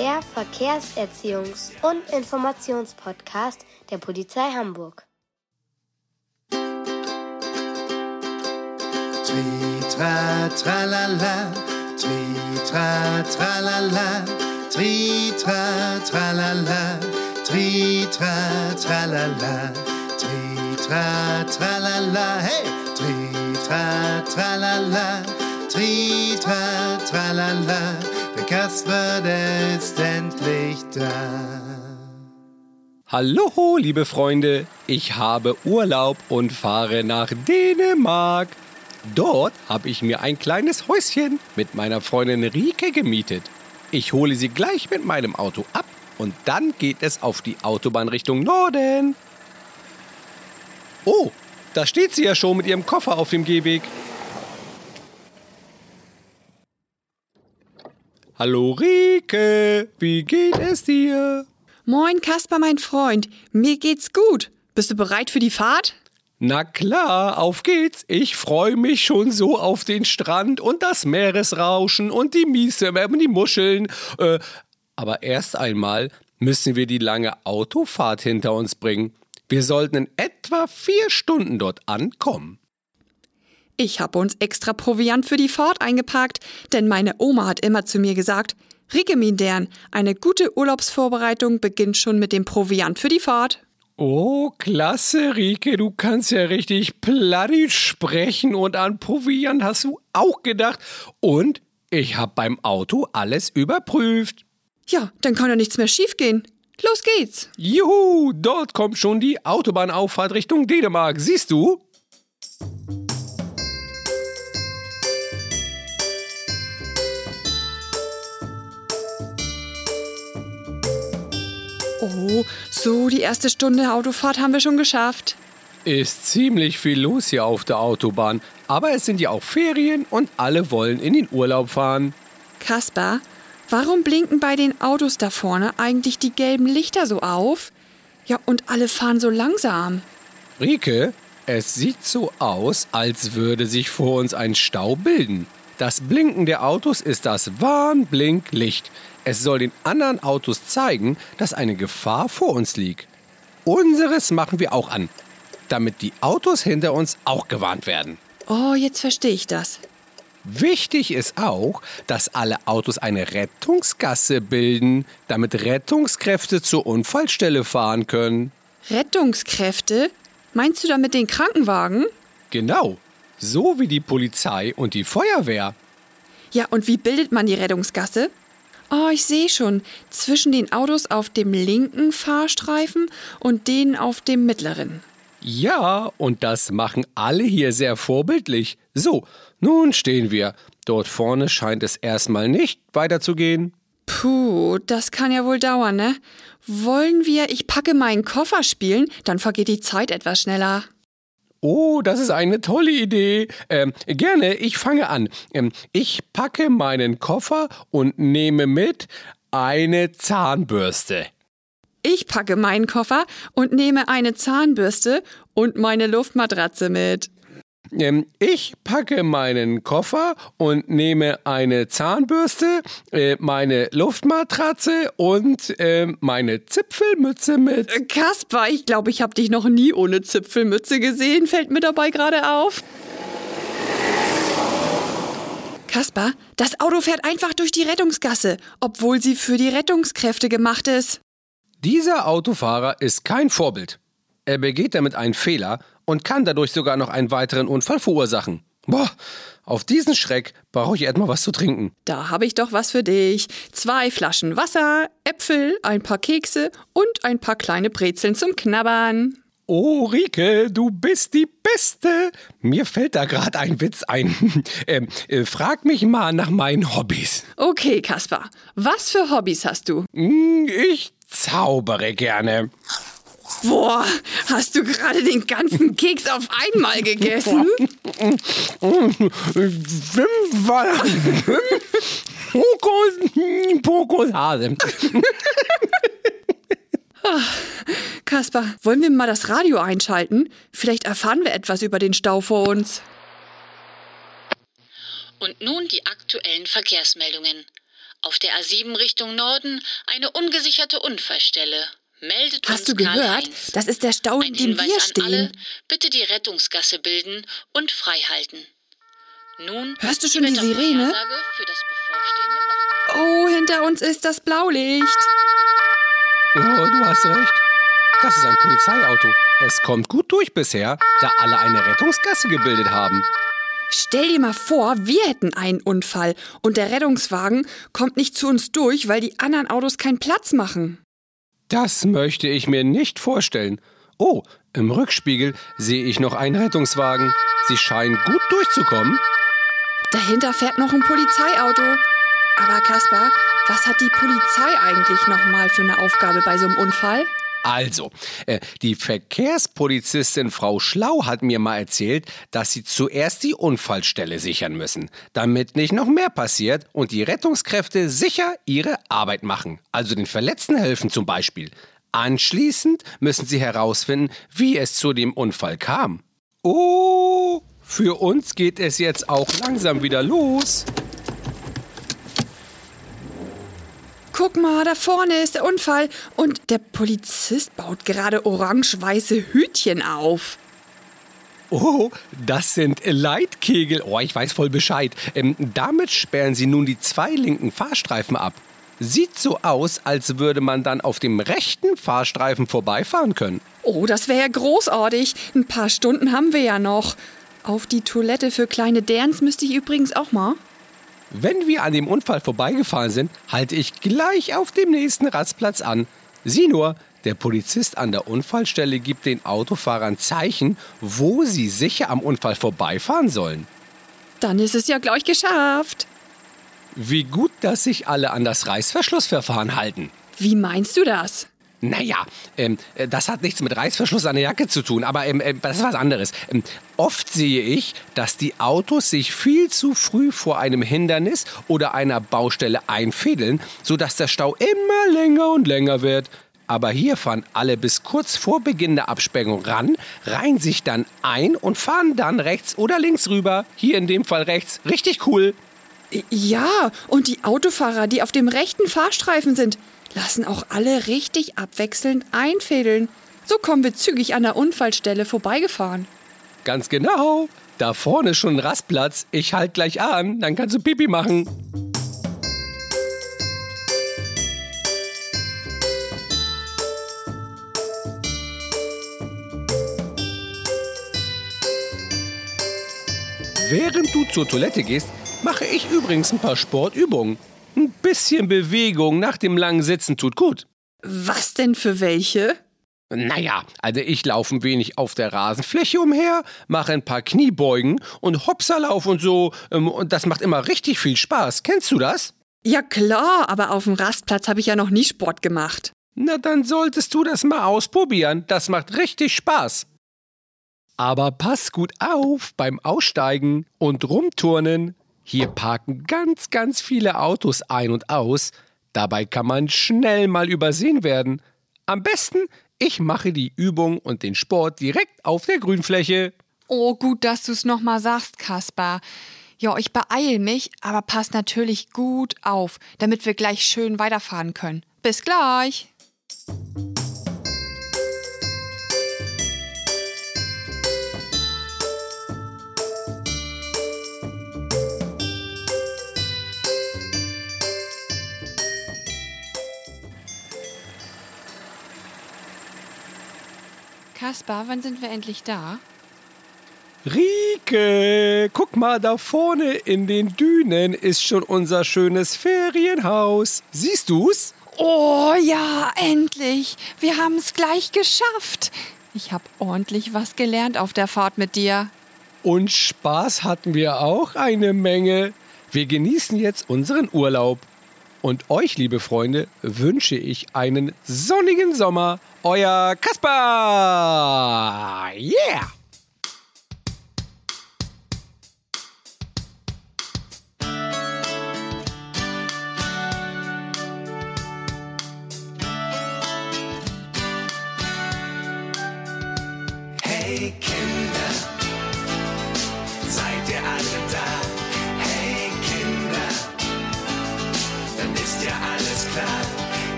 Der Verkehrserziehungs- und Informationspodcast der Polizei Hamburg. Tritra tralala, tritra tralala, tritra tralala, tritra tralala, tritra tralala, hey, tritra tralala, tritra tralala, Kasper, der ist endlich da. Hallo, liebe Freunde, ich habe Urlaub und fahre nach Dänemark. Dort habe ich mir ein kleines Häuschen mit meiner Freundin Rike gemietet. Ich hole sie gleich mit meinem Auto ab und dann geht es auf die Autobahn Richtung Norden. Oh, da steht sie ja schon mit ihrem Koffer auf dem Gehweg. Hallo Rike, wie geht es dir? Moin, Kasper, mein Freund. Mir geht's gut. Bist du bereit für die Fahrt? Na klar, auf geht's. Ich freue mich schon so auf den Strand und das Meeresrauschen und die Miese und die Muscheln. Äh, aber erst einmal müssen wir die lange Autofahrt hinter uns bringen. Wir sollten in etwa vier Stunden dort ankommen. Ich habe uns extra Proviant für die Fahrt eingepackt, denn meine Oma hat immer zu mir gesagt, Rike Mindern, eine gute Urlaubsvorbereitung beginnt schon mit dem Proviant für die Fahrt. Oh, klasse, Rike, du kannst ja richtig plattisch sprechen und an Proviant hast du auch gedacht. Und ich habe beim Auto alles überprüft. Ja, dann kann ja nichts mehr schiefgehen. Los geht's. Juhu, dort kommt schon die Autobahnauffahrt Richtung Dänemark. Siehst du? Oh, so, die erste Stunde Autofahrt haben wir schon geschafft. Ist ziemlich viel los hier auf der Autobahn. Aber es sind ja auch Ferien und alle wollen in den Urlaub fahren. Kasper, warum blinken bei den Autos da vorne eigentlich die gelben Lichter so auf? Ja, und alle fahren so langsam. Rike, es sieht so aus, als würde sich vor uns ein Stau bilden. Das Blinken der Autos ist das Warnblinklicht. Es soll den anderen Autos zeigen, dass eine Gefahr vor uns liegt. Unseres machen wir auch an, damit die Autos hinter uns auch gewarnt werden. Oh, jetzt verstehe ich das. Wichtig ist auch, dass alle Autos eine Rettungsgasse bilden, damit Rettungskräfte zur Unfallstelle fahren können. Rettungskräfte? Meinst du damit den Krankenwagen? Genau, so wie die Polizei und die Feuerwehr. Ja, und wie bildet man die Rettungsgasse? Oh, ich sehe schon. Zwischen den Autos auf dem linken Fahrstreifen und denen auf dem mittleren. Ja, und das machen alle hier sehr vorbildlich. So, nun stehen wir. Dort vorne scheint es erstmal nicht weiterzugehen. Puh, das kann ja wohl dauern, ne? Wollen wir Ich packe meinen Koffer spielen? Dann vergeht die Zeit etwas schneller. Oh, das ist eine tolle Idee. Ähm, gerne, ich fange an. Ähm, ich packe meinen Koffer und nehme mit eine Zahnbürste. Ich packe meinen Koffer und nehme eine Zahnbürste und meine Luftmatratze mit. Ähm, ich packe meinen Koffer und nehme eine Zahnbürste, äh, meine Luftmatratze und äh, meine Zipfelmütze mit. Äh, Kasper, ich glaube, ich habe dich noch nie ohne Zipfelmütze gesehen, fällt mir dabei gerade auf. Kasper, das Auto fährt einfach durch die Rettungsgasse, obwohl sie für die Rettungskräfte gemacht ist. Dieser Autofahrer ist kein Vorbild. Er begeht damit einen Fehler und kann dadurch sogar noch einen weiteren Unfall verursachen. Boah, auf diesen Schreck brauche ich erstmal was zu trinken. Da habe ich doch was für dich. Zwei Flaschen Wasser, Äpfel, ein paar Kekse und ein paar kleine Brezeln zum Knabbern. Oh, Rike, du bist die Beste. Mir fällt da gerade ein Witz ein. ähm, äh, frag mich mal nach meinen Hobbys. Okay, Kasper, was für Hobbys hast du? Hm, Ich zaubere gerne. Boah, hast du gerade den ganzen Keks auf einmal gegessen? Wimper. Fokus, Fokus, Hase. Kasper, wollen wir mal das Radio einschalten? Vielleicht erfahren wir etwas über den Stau vor uns. Und nun die aktuellen Verkehrsmeldungen. Auf der A7 Richtung Norden eine ungesicherte Unfallstelle. Meldet Hast uns du gehört? Das ist der Stau, in dem wir stehen. alle, bitte die Rettungsgasse bilden und freihalten. Nun Hörst du schon die Wettervorhersage Sirene? Oh, hinter uns ist das Blaulicht. Oh, du hast recht. Das ist ein Polizeiauto. Es kommt gut durch bisher, da alle eine Rettungsgasse gebildet haben. Stell dir mal vor, wir hätten einen Unfall und der Rettungswagen kommt nicht zu uns durch, weil die anderen Autos keinen Platz machen. Das möchte ich mir nicht vorstellen. Oh, im Rückspiegel sehe ich noch einen Rettungswagen. Sie scheinen gut durchzukommen. Dahinter fährt noch ein Polizeiauto. Aber Kaspar, was hat die Polizei eigentlich nochmal für eine Aufgabe bei so einem Unfall? Also, äh, die Verkehrspolizistin Frau Schlau hat mir mal erzählt, dass sie zuerst die Unfallstelle sichern müssen, damit nicht noch mehr passiert und die Rettungskräfte sicher ihre Arbeit machen, also den Verletzten helfen zum Beispiel. Anschließend müssen sie herausfinden, wie es zu dem Unfall kam. Oh, für uns geht es jetzt auch langsam wieder los. Guck mal, da vorne ist der Unfall und der Polizist baut gerade orange-weiße Hütchen auf. Oh, das sind Leitkegel. Oh, ich weiß voll Bescheid. Ähm, damit sperren sie nun die zwei linken Fahrstreifen ab. Sieht so aus, als würde man dann auf dem rechten Fahrstreifen vorbeifahren können. Oh, das wäre ja großartig. Ein paar Stunden haben wir ja noch. Auf die Toilette für kleine Derns müsste ich übrigens auch mal. Wenn wir an dem Unfall vorbeigefahren sind, halte ich gleich auf dem nächsten Rastplatz an. Sieh nur, der Polizist an der Unfallstelle gibt den Autofahrern Zeichen, wo sie sicher am Unfall vorbeifahren sollen. Dann ist es ja gleich geschafft. Wie gut, dass sich alle an das Reißverschlussverfahren halten. Wie meinst du das? Naja, ähm, äh, das hat nichts mit Reißverschluss an der Jacke zu tun, aber ähm, äh, das ist was anderes. Ähm, oft sehe ich, dass die Autos sich viel zu früh vor einem Hindernis oder einer Baustelle einfädeln, sodass der Stau immer länger und länger wird. Aber hier fahren alle bis kurz vor Beginn der Absperrung ran, reihen sich dann ein und fahren dann rechts oder links rüber. Hier in dem Fall rechts. Richtig cool. Ja, und die Autofahrer, die auf dem rechten Fahrstreifen sind, lassen auch alle richtig abwechselnd einfädeln. So kommen wir zügig an der Unfallstelle vorbeigefahren. Ganz genau. Da vorne ist schon ein Rastplatz. Ich halt gleich an, dann kannst du Pipi machen. Während du zur Toilette gehst, mache ich übrigens ein paar Sportübungen. Ein bisschen Bewegung nach dem langen Sitzen tut gut. Was denn für welche? Naja, also ich laufe ein wenig auf der Rasenfläche umher, mache ein paar Kniebeugen und Hopserlauf und so. ähm, Und das macht immer richtig viel Spaß. Kennst du das? Ja klar, aber auf dem Rastplatz habe ich ja noch nie Sport gemacht. Na, dann solltest du das mal ausprobieren. Das macht richtig Spaß. Aber pass gut auf beim Aussteigen und Rumturnen. Hier parken ganz, ganz viele Autos ein und aus. Dabei kann man schnell mal übersehen werden. Am besten, ich mache die Übung und den Sport direkt auf der Grünfläche. Oh, gut, dass du es nochmal sagst, Kaspar. Ja, ich beeil mich, aber pass natürlich gut auf, damit wir gleich schön weiterfahren können. Bis gleich. Kaspar, wann sind wir endlich da? Rike, guck mal, da vorne in den Dünen ist schon unser schönes Ferienhaus. Siehst du's? Oh ja, endlich. Wir haben es gleich geschafft. Ich habe ordentlich was gelernt auf der Fahrt mit dir. Und Spaß hatten wir auch eine Menge. Wir genießen jetzt unseren Urlaub. Und euch, liebe Freunde, wünsche ich einen sonnigen Sommer. Euer Kaspar! Yeah!